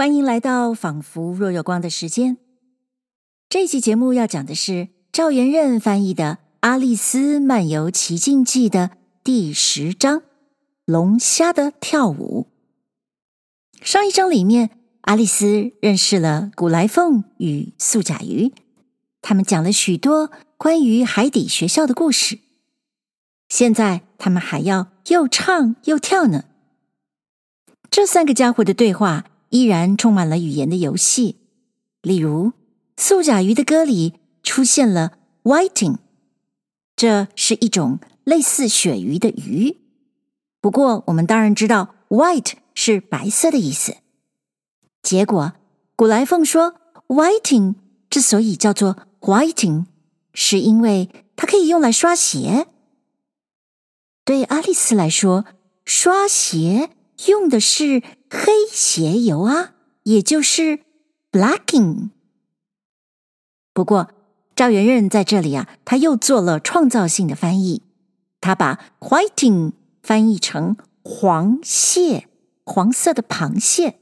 欢迎来到仿佛若有光的时间。这期节目要讲的是赵元任翻译的《阿丽丝漫游奇境记》的第十章《龙虾的跳舞》。上一章里面，阿丽丝认识了古来凤与素甲鱼，他们讲了许多关于海底学校的故事。现在他们还要又唱又跳呢。这三个家伙的对话。依然充满了语言的游戏，例如素甲鱼的歌里出现了 whiting，这是一种类似鳕鱼的鱼。不过我们当然知道 white 是白色的意思。结果古来凤说 whiting 之所以叫做 whiting，是因为它可以用来刷鞋。对阿丽丝来说，刷鞋用的是。黑鞋油啊，也就是 blacking。不过赵元任在这里啊，他又做了创造性的翻译，他把 whiting 翻译成黄蟹，黄色的螃蟹。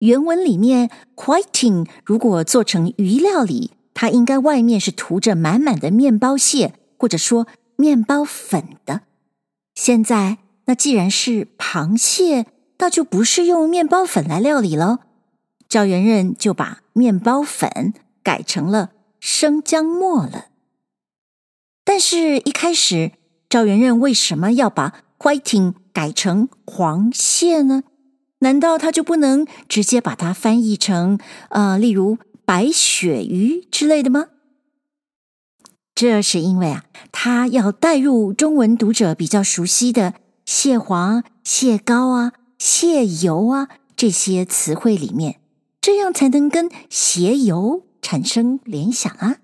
原文里面 whiting 如果做成鱼料理，它应该外面是涂着满满的面包屑，或者说面包粉的。现在。那既然是螃蟹，那就不是用面包粉来料理了。赵元任就把面包粉改成了生姜末了。但是，一开始赵元任为什么要把 whiting 改成黄蟹呢？难道他就不能直接把它翻译成呃，例如白鳕鱼之类的吗？这是因为啊，他要带入中文读者比较熟悉的。蟹黄、蟹膏啊、蟹油啊，这些词汇里面，这样才能跟鞋油产生联想啊。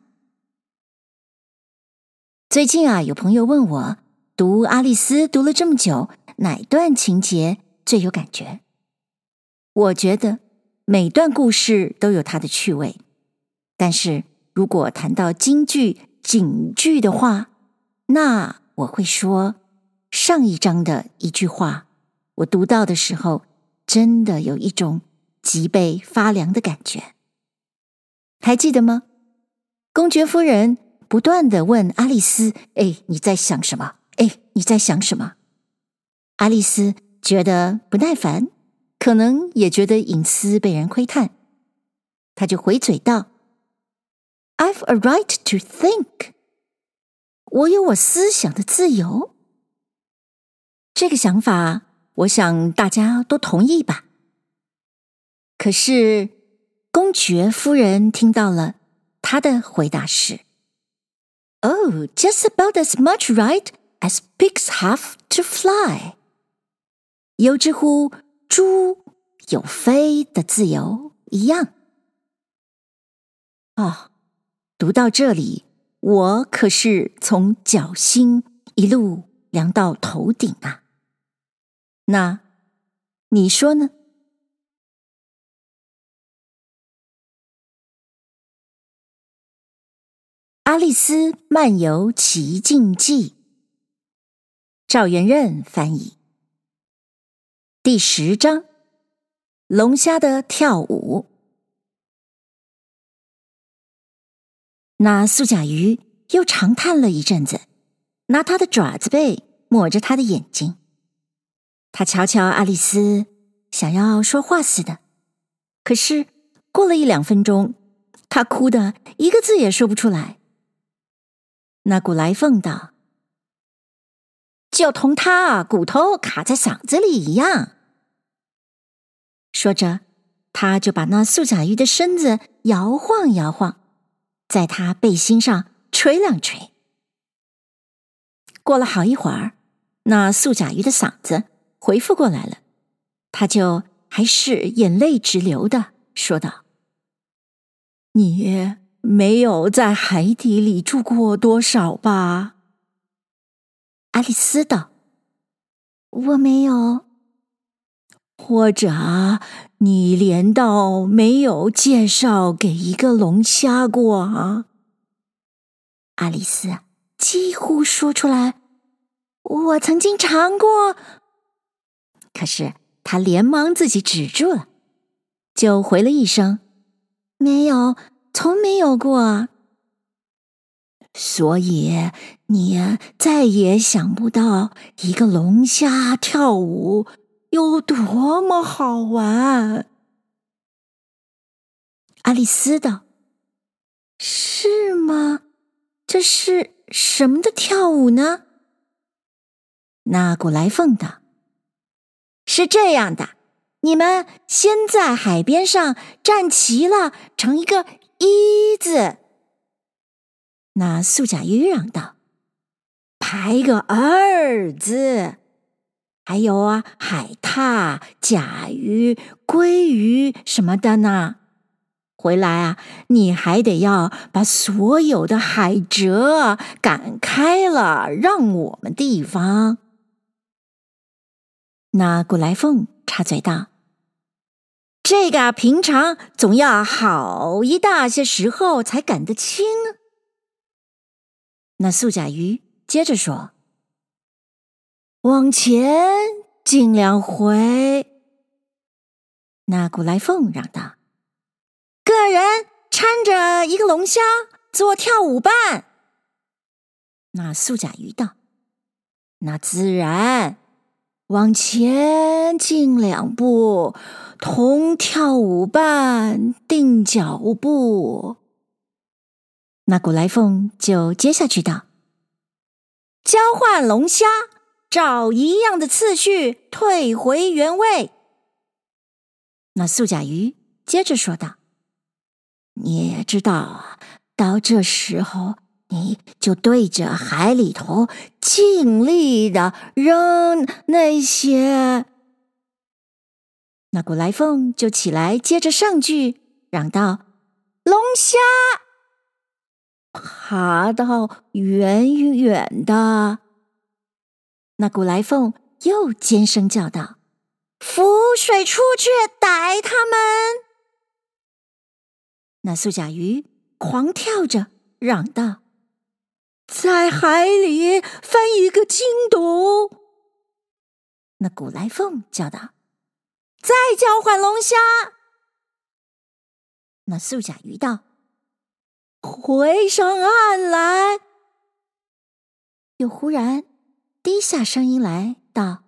最近啊，有朋友问我，读《阿丽丝》读了这么久，哪段情节最有感觉？我觉得每段故事都有它的趣味，但是如果谈到京剧、警句的话，那我会说。上一章的一句话，我读到的时候，真的有一种脊背发凉的感觉。还记得吗？公爵夫人不断地问阿丽丝：“哎，你在想什么？哎，你在想什么？”阿丽丝觉得不耐烦，可能也觉得隐私被人窥探，她就回嘴道：“I've a right to think。我有我思想的自由。”这个想法，我想大家都同意吧。可是公爵夫人听到了，她的回答是：“Oh, just about as much right as pigs have to fly。”有之乎猪有飞的自由一样。哦，读到这里，我可是从脚心一路凉到头顶啊！那你说呢？《阿丽丝漫游奇境记》，赵元任翻译，第十章：龙虾的跳舞。那素甲鱼又长叹了一阵子，拿它的爪子背抹着他的眼睛。他瞧瞧阿丽丝，想要说话似的，可是过了一两分钟，他哭的一个字也说不出来。那古来凤道：“就同他骨头卡在嗓子里一样。”说着，他就把那素甲鱼的身子摇晃摇晃，在他背心上捶两捶。过了好一会儿，那素甲鱼的嗓子。回复过来了，他就还是眼泪直流的说道：“你没有在海底里住过多少吧？”阿丽丝道：“我没有。”或者你连道没有介绍给一个龙虾过啊？阿丽丝几乎说出来：“我曾经尝过。”可是他连忙自己止住了，就回了一声：“没有，从没有过。”所以你再也想不到一个龙虾跳舞有多么好玩。爱丽丝道：“是吗？这是什么的跳舞呢？”那古来凤道：“是这样的，你们先在海边上站齐了，成一个一字。”那素甲鱼嚷道：“排个二字，还有啊，海獭、甲鱼、鲑鱼什么的呢。回来啊，你还得要把所有的海蜇赶开了，让我们地方。”那古来凤插嘴道：“这个平常总要好一大些时候才赶得清。”那素甲鱼接着说：“往前进两回。”那古来凤嚷道：“个人搀着一个龙虾做跳舞伴。”那素甲鱼道：“那自然，往前进两步，同跳舞伴定脚步。”那古来凤就接下去道：“交换龙虾，找一样的次序退回原位。”那素甲鱼接着说道：“你也知道啊，到这时候你就对着海里头尽力的扔那些。”那古来凤就起来接着上句，嚷道：“龙虾！”爬到远远的，那古来凤又尖声叫道：“浮水出去逮他们！”那素甲鱼狂跳着嚷道：“在海里翻一个筋斗！”那古来凤叫道：“再交换龙虾！”那素甲鱼道。回上岸来！又忽然低下声音来道：“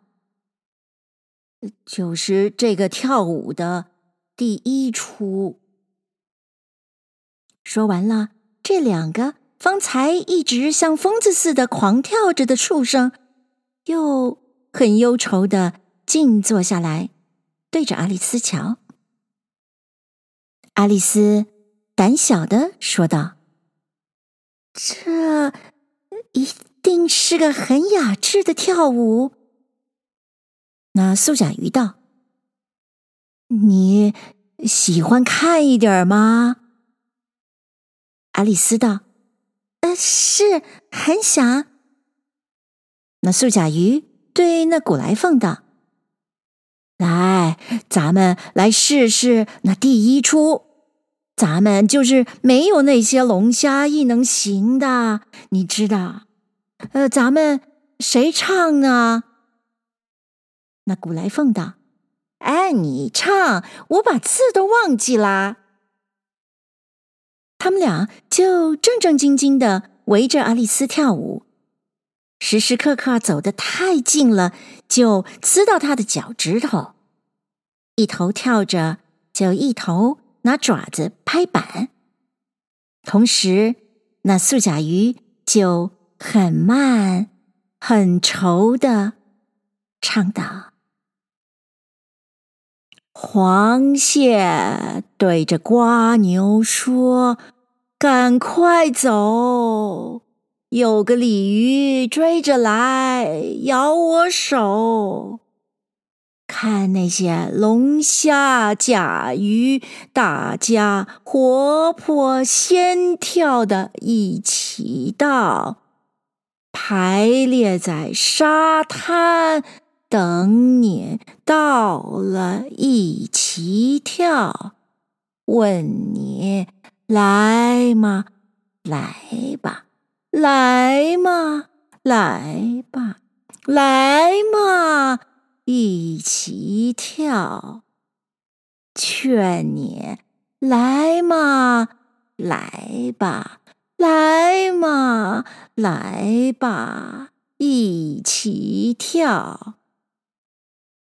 就是这个跳舞的第一出。”说完了，这两个方才一直像疯子似的狂跳着的畜生，又很忧愁的静坐下来，对着爱丽丝瞧。爱丽丝。胆小的说道：“这一定是个很雅致的跳舞。”那素甲鱼道：“你喜欢看一点吗？”爱丽丝道：“呃，是很想。”那素甲鱼对那古来凤道：“来，咱们来试试那第一出。”咱们就是没有那些龙虾亦能行的，你知道？呃，咱们谁唱呢？那古来凤道：“哎，你唱，我把字都忘记啦。”他们俩就正正经经的围着爱丽丝跳舞，时时刻刻走得太近了，就刺到她的脚趾头。一头跳着，就一头。拿爪子拍板，同时那素甲鱼就很慢、很愁的唱道：“黄蟹对着瓜牛说：‘赶快走，有个鲤鱼追着来，咬我手。’”看那些龙虾、甲鱼，大家活泼先跳的一起到，排列在沙滩，等你到了一起跳。问你来嘛？来吧，来嘛？来吧，来嘛？一起跳。劝你来嘛，来吧，来嘛，来吧，一起跳。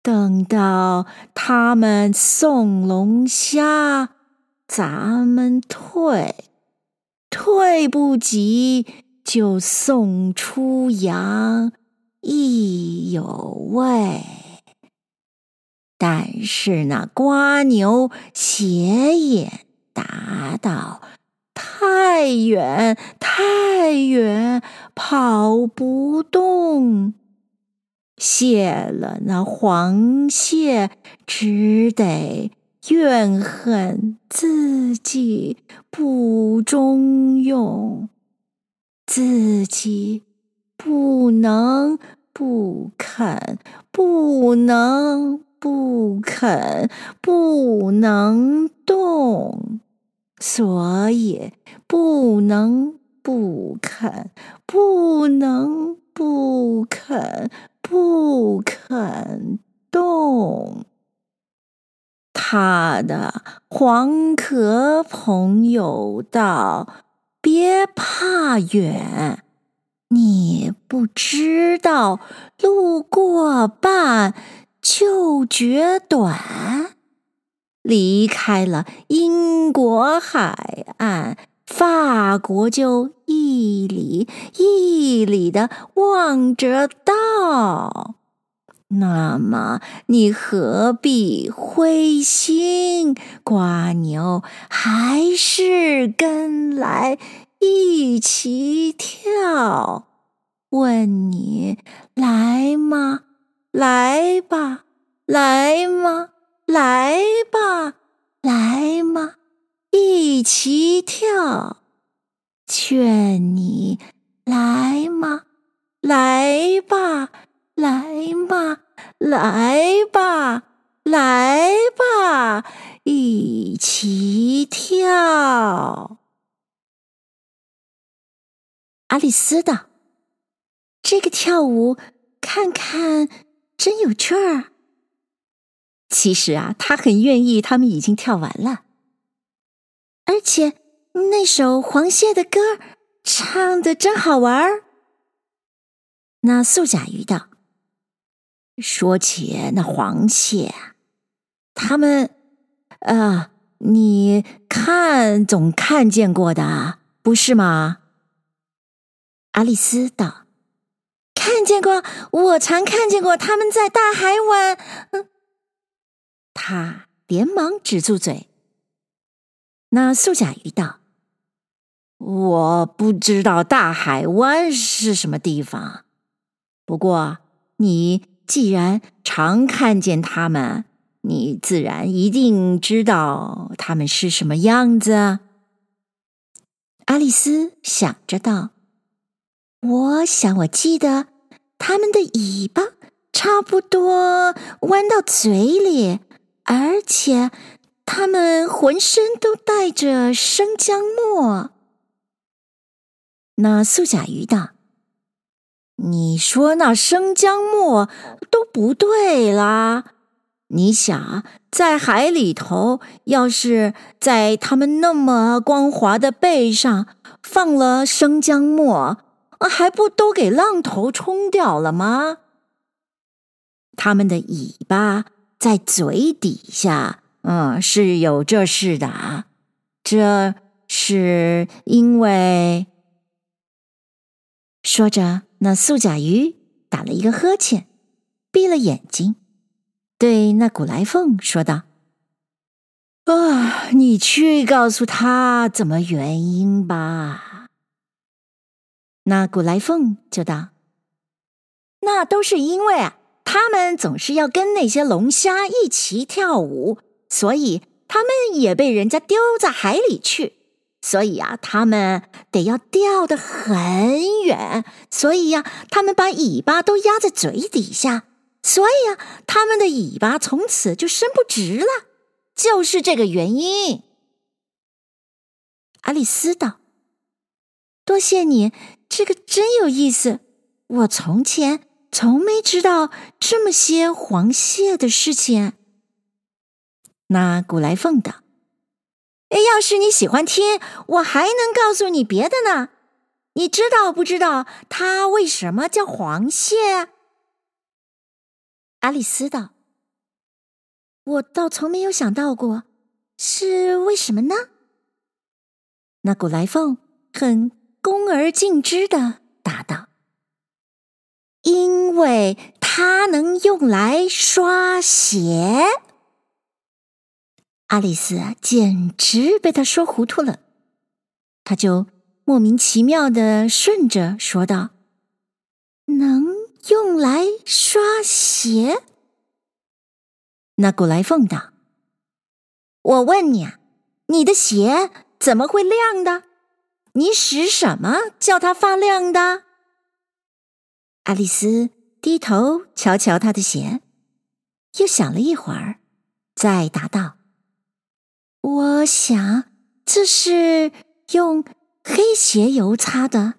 等到他们送龙虾，咱们退，退不及就送出羊，亦有味。但是那瓜牛斜眼答道：“太远，太远，跑不动。”谢了那黄蟹，只得怨恨自己不中用，自己不能不肯，不能不肯，不能动，所以不能不肯，不能不肯。不肯动，他的黄壳朋友道：“别怕远，你不知道路过半就觉短。离开了英国海岸，法国就一里一里的望着道，那么你何必灰心？瓜牛还是跟来一起跳。问你来吗？来吧，来吗？来吧，来吗？一起跳，劝你来吗？来吧，吧，来吧，来吧，一起跳。阿丽丝道：“这个跳舞看看真有趣儿。”其实啊，他很愿意，他们已经跳完了。而且那首黄蟹的歌唱的真好玩儿。那素甲鱼道：“说起那黄蟹，他们，啊，你看总看见过的，不是吗？”阿丽丝道：“看见过，我常看见过他们在大海湾。”，他连忙止住嘴。那素甲鱼道：“我不知道大海湾是什么地方，不过你既然常看见他们，你自然一定知道他们是什么样子。”阿丽丝想着道：“我想我记得他们的尾巴差不多弯到嘴里，而且……”他们浑身都带着生姜末。那素甲鱼道：“你说那生姜末都不对啦！你想，在海里头，要是在他们那么光滑的背上放了生姜末，还不都给浪头冲掉了吗？他们的尾巴在嘴底下。”嗯，是有这事的啊，这是因为说着，那素甲鱼打了一个呵欠，闭了眼睛，对那古来凤说道：“啊，你去告诉他怎么原因吧。”那古来凤就道：“那都是因为啊，他们总是要跟那些龙虾一起跳舞。”所以他们也被人家丢在海里去，所以啊，他们得要掉得很远。所以呀，他们把尾巴都压在嘴底下，所以呀，他们的尾巴从此就伸不直了，就是这个原因。阿丽丝道：“多谢你，这个真有意思。我从前从没知道这么些黄蟹的事情。”那古来凤道：“，要是你喜欢听，我还能告诉你别的呢。你知道不知道它为什么叫黄蟹？”阿丽丝道：“我倒从没有想到过，是为什么呢？”那古来凤很恭而敬之的答道：“因为它能用来刷鞋。”阿丽丝，简直被他说糊涂了，他就莫名其妙的顺着说道：“能用来刷鞋？”那古来凤道：“我问你啊，你的鞋？”怎么会亮的？你使什么叫它发亮的？阿丽丝低头瞧瞧她的鞋，又想了一会儿，再答道：“我想这是用黑鞋油擦的。”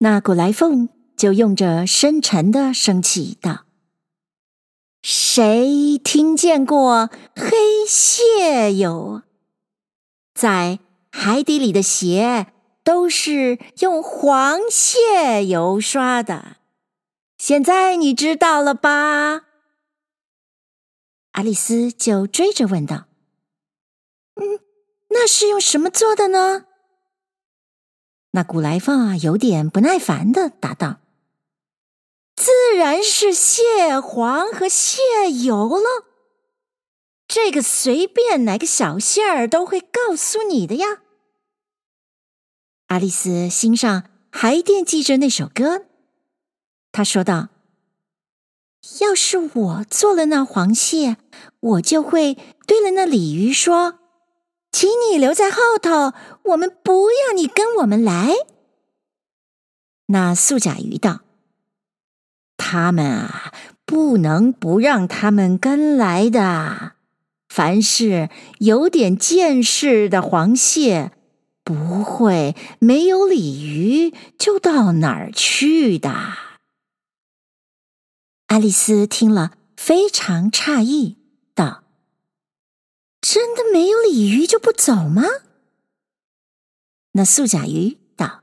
那古来凤就用着深沉的声气道：“谁听见过黑蟹油？”在海底里的鞋都是用黄蟹油刷的，现在你知道了吧？阿丽丝就追着问道：“嗯，那是用什么做的呢？”那古来凤啊，有点不耐烦的答道：“自然是蟹黄和蟹油了。”这个随便哪个小蟹儿都会告诉你的呀。阿丽丝心上还惦记着那首歌，她说道：“要是我做了那黄蟹，我就会对了那鲤鱼说，请你留在后头，我们不要你跟我们来。”那素甲鱼道：“他们啊，不能不让他们跟来的。”凡是有点见识的黄蟹，不会没有鲤鱼就到哪儿去的。爱丽丝听了非常诧异，：“真的没有鲤鱼就不走吗？”那素甲鱼道：“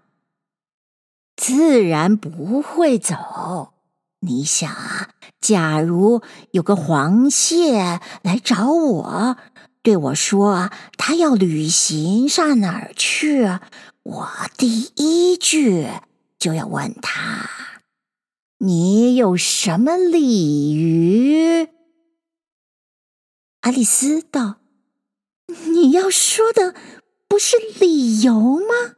自然不会走。”你想啊，假如有个黄蟹来找我，对我说他要旅行上哪儿去，我第一句就要问他：“你有什么鲤鱼？”阿丽丝道：“你要说的不是理由吗？”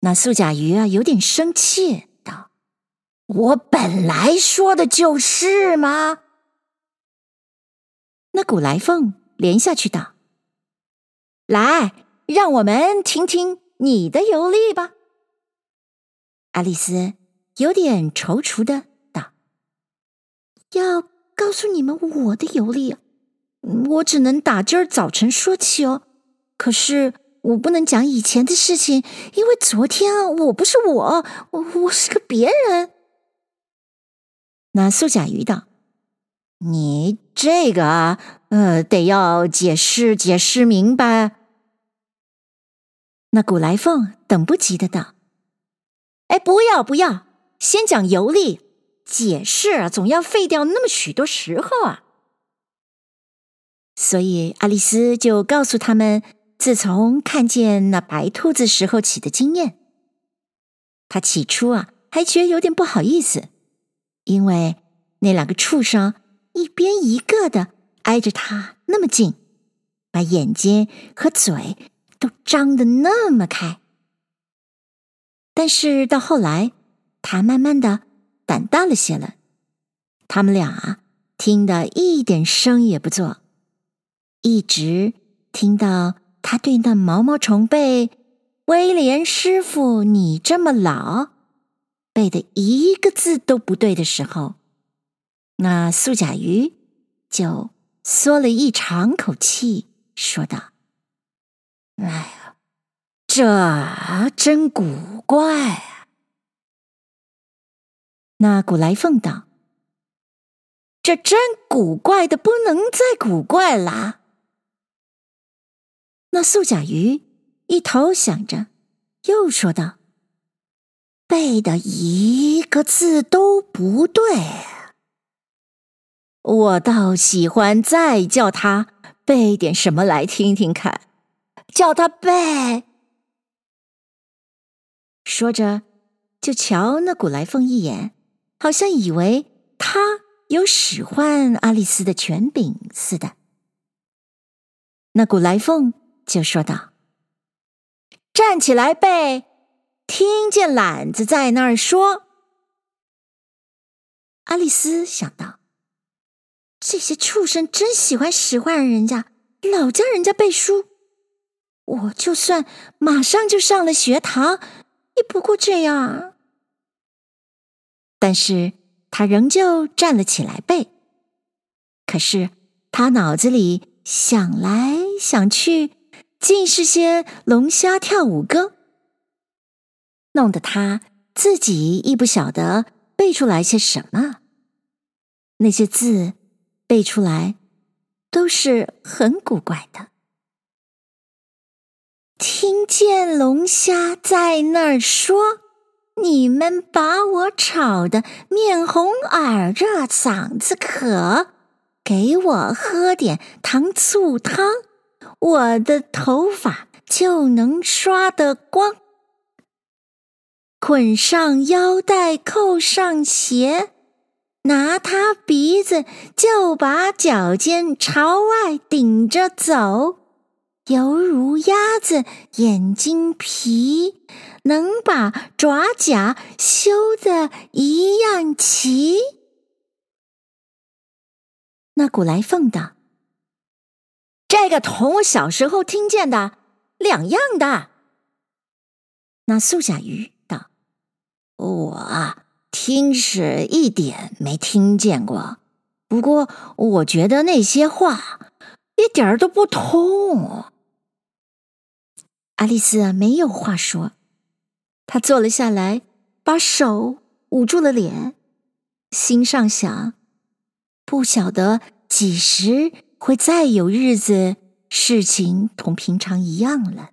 那素甲鱼啊，有点生气道。我本来说的就是嘛。那古来凤连下去道：“来，让我们听听你的游历吧。”爱丽丝有点踌躇的道：“要告诉你们我的游历，啊我只能打今儿早晨说起哦。可是我不能讲以前的事情，因为昨天我不是我，我我是个别人。”那素甲鱼道：“你这个啊，呃，得要解释解释明白。”那古来凤等不及的道：“哎，不要不要，先讲游历，解释啊，总要费掉那么许多时候啊。”所以爱丽丝就告诉他们，自从看见那白兔子时候起的经验。她起初啊，还觉得有点不好意思。因为那两个畜生一边一个的挨着他那么近，把眼睛和嘴都张得那么开。但是到后来，他慢慢的胆大了些了。他们俩啊，听得一点声也不做，一直听到他对那毛毛虫背“威廉师傅，你这么老”。背的一个字都不对的时候，那素甲鱼就缩了一长口气，说道：“哎呀，这真古怪啊！”那古来凤道：“这真古怪的不能再古怪啦。”那素甲鱼一头想着，又说道：“背的一个字都不对，我倒喜欢再叫他背点什么来听听看，叫他背。”说着，就瞧那古来凤一眼，好像以为他有使唤阿丽丝的权柄似的。那古来凤。就说道：“站起来背，听见懒子在那儿说。”阿丽丝想到，这些畜生真喜欢使唤人家，老叫人家背书。我就算马上就上了学堂，也不过这样。但是他仍旧站了起来背。可是他脑子里想来想去。尽是些龙虾跳舞歌，弄得他自己亦不晓得背出来些什么。那些字背出来都是很古怪的。听见龙虾在那儿说：“你们把我吵得面红耳热，嗓子渴，给我喝点糖醋汤。”我的头发就能刷得光，捆上腰带，扣上鞋，拿他鼻子就把脚尖朝外顶着走，犹如鸭子眼睛皮，能把爪甲修得一样齐。那古来凤道。这个同我小时候听见的两样的。那素甲鱼道：“我听是一点没听见过，不过我觉得那些话一点儿都不通。”阿丽丝，没有话说，她坐了下来，把手捂住了脸，心上想：不晓得几时。会再有日子，事情同平常一样了。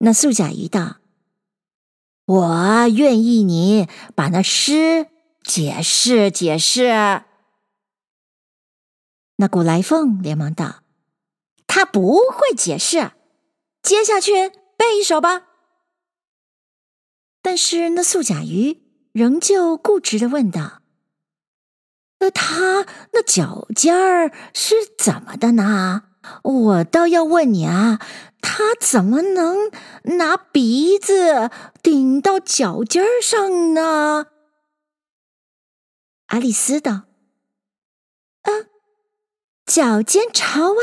那素甲鱼道：“我愿意你把那诗解释解释。”那古来凤连忙道：“他不会解释，接下去背一首吧。”但是那素甲鱼仍旧固执的问道。那他那脚尖儿是怎么的呢？我倒要问你啊，他怎么能拿鼻子顶到脚尖儿上呢？阿丽丝道：“啊，脚尖朝外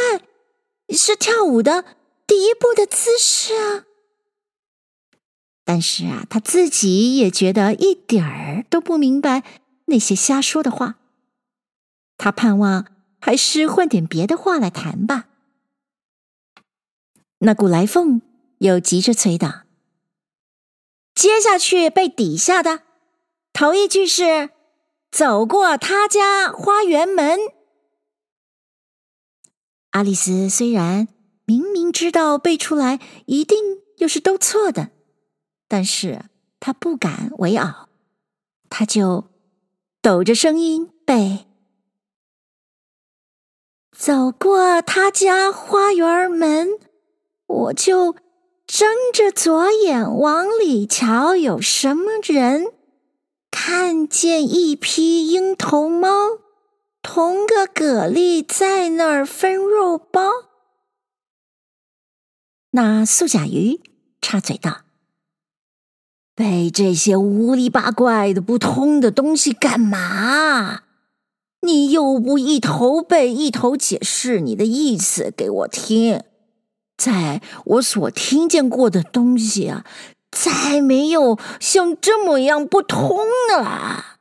是跳舞的第一步的姿势啊。”但是啊，他自己也觉得一点儿都不明白那些瞎说的话。他盼望还是换点别的话来谈吧。那古来凤又急着催道：“接下去背底下的，头一句是‘走过他家花园门’。”阿丽丝虽然明明知道背出来一定又是都错的，但是她不敢为拗，她就抖着声音背。走过他家花园门，我就睁着左眼往里瞧，有什么人？看见一匹鹰头猫，同个蛤蜊在那儿分肉包。那素甲鱼插嘴道：“背这些乌里八怪的不通的东西干嘛？”你又不一头背一头解释你的意思给我听，在我所听见过的东西啊，再没有像这么样不通的啦。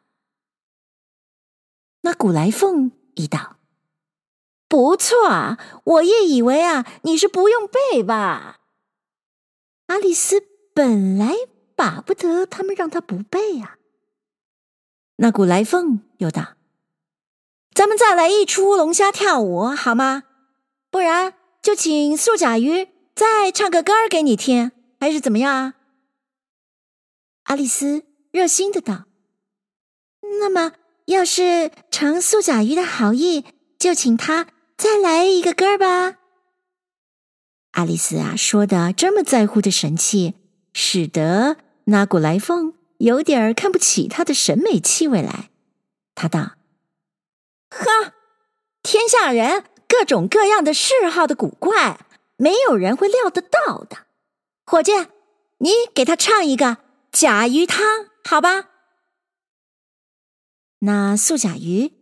那古来凤一道，不错，我也以为啊，你是不用背吧？阿丽丝本来巴不得他们让她不背啊，那古来凤又道：“咱们再来一出龙虾跳舞好吗？不然就请素甲鱼再唱个歌儿给你听，还是怎么样啊？”阿丽丝热心的道：“那么，要是承素甲鱼的好意，就请他再来一个歌儿吧。”阿丽丝啊，说的这么在乎的神气，使得那古来凤有点儿看不起她的审美气味来。她道：“呵，天下人各种各样的嗜好的古怪，没有人会料得到的。伙计，你给他唱一个甲鱼汤，好吧？”那素甲鱼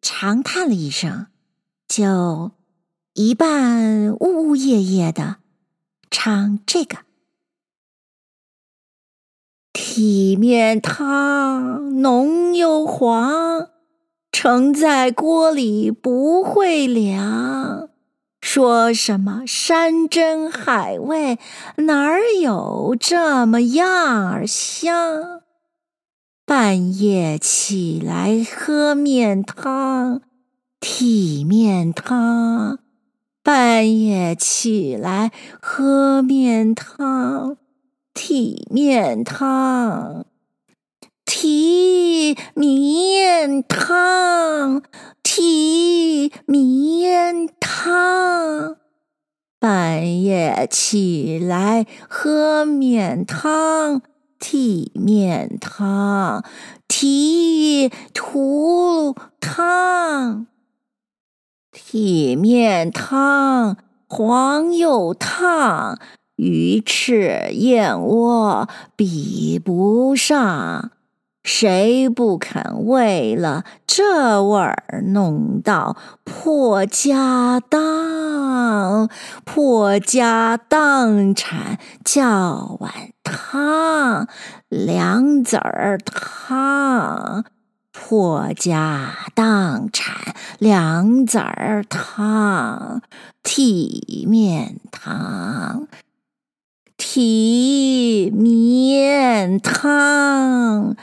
长叹了一声，就。一半呜呜咽咽的唱这个体面汤浓又黄，盛在锅里不会凉。说什么山珍海味，哪儿有这么样儿香？半夜起来喝面汤，体面汤。半夜起来喝面汤，体面汤，提面汤，提面汤。半夜起来喝面汤，提面汤，提土汤。体面汤，黄又烫，鱼翅燕窝比不上，谁不肯为了这味儿弄到破家当？破家当产叫碗汤，两子儿汤。破家当产两子儿汤，体面汤，体面汤，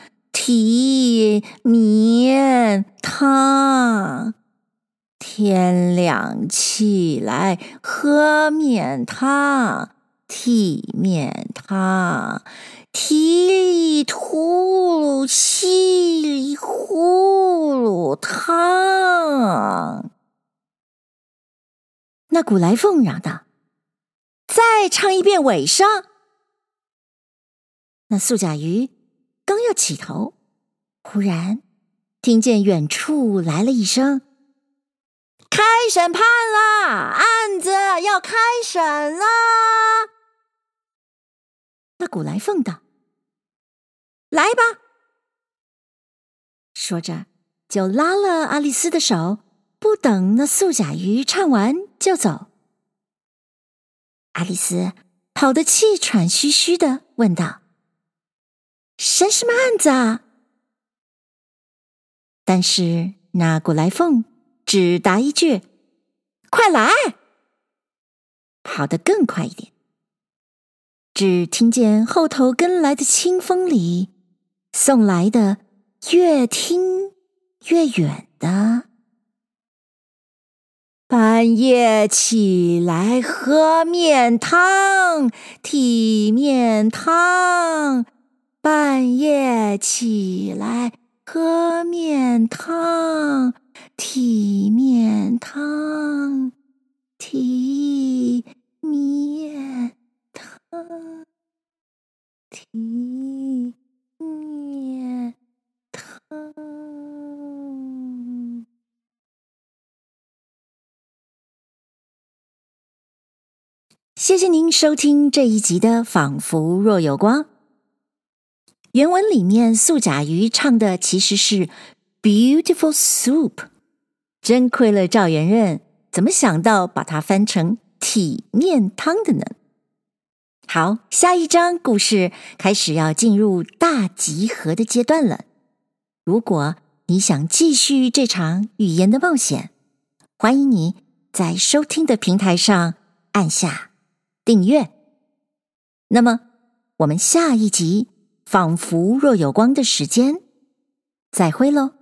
体面汤。天亮起来喝面汤，体面汤。提里吐噜，稀里呼噜汤。那古来凤嚷道：“再唱一遍尾声。”那素甲鱼刚要起头，忽然听见远处来了一声：“开审判了，案子要开审了。”那古来凤道。来吧，说着就拉了阿丽丝的手，不等那素甲鱼唱完就走。阿丽丝跑得气喘吁吁的，问道：“审什么案子啊？”但是那古来凤只答一句：“快来！”跑得更快一点，只听见后头跟来的清风里。送来的越听越远的，半夜起来喝面汤，体面汤。半夜起来喝面汤，体面汤，体面汤，体。面汤。谢谢您收听这一集的《仿佛若有光》。原文里面素甲鱼唱的其实是 “beautiful soup”，真亏了赵元任，怎么想到把它翻成体面汤的呢？好，下一章故事开始要进入大集合的阶段了。如果你想继续这场语言的冒险，欢迎你在收听的平台上按下订阅。那么，我们下一集仿佛若有光的时间，再会喽。